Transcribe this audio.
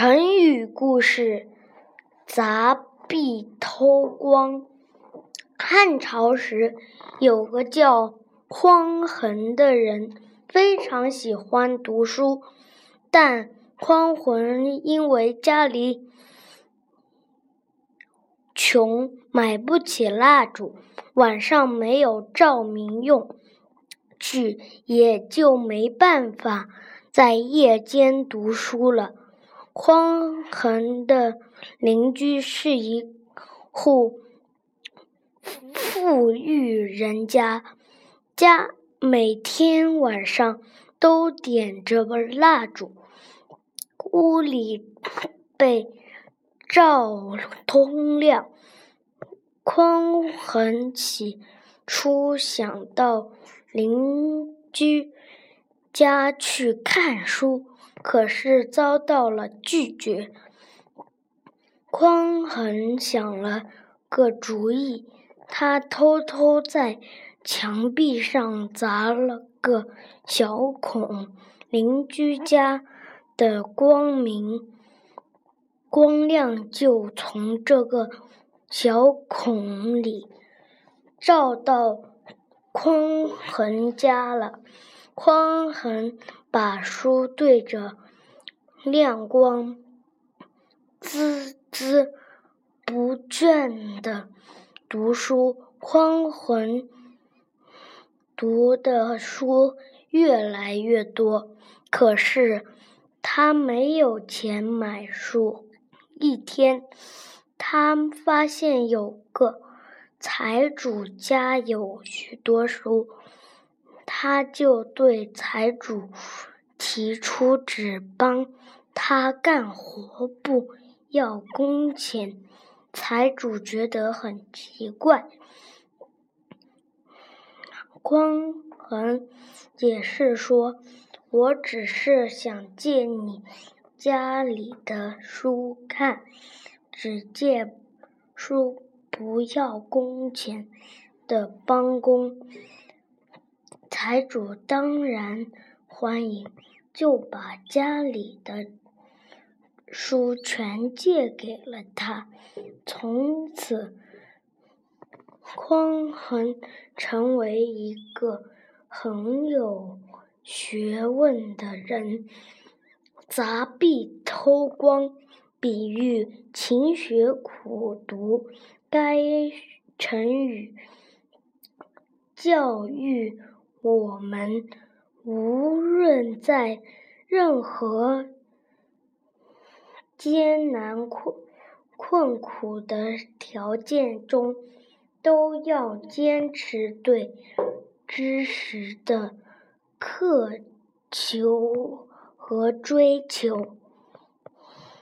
成语故事：杂壁偷光。汉朝时，有个叫匡衡的人，非常喜欢读书，但匡衡因为家里穷，买不起蜡烛，晚上没有照明用，具也就没办法在夜间读书了。匡衡的邻居是一户富裕人家，家每天晚上都点着蜡烛，屋里被照通亮。匡衡起初想到邻居家去看书。可是遭到了拒绝。匡衡想了个主意，他偷偷在墙壁上砸了个小孔，邻居家的光明光亮就从这个小孔里照到匡衡家了。匡衡把书对着亮光，孜孜不倦地读书。匡衡读的书越来越多，可是他没有钱买书。一天，他发现有个财主家有许多书。他就对财主提出只帮他干活，不要工钱。财主觉得很奇怪。匡衡解释说：“我只是想借你家里的书看，只借书不要工钱的帮工。”财主当然欢迎，就把家里的书全借给了他。从此，匡衡成为一个很有学问的人。杂壁偷光，比喻勤学苦读。该成语教育。我们无论在任何艰难困困苦的条件中，都要坚持对知识的渴求和追求。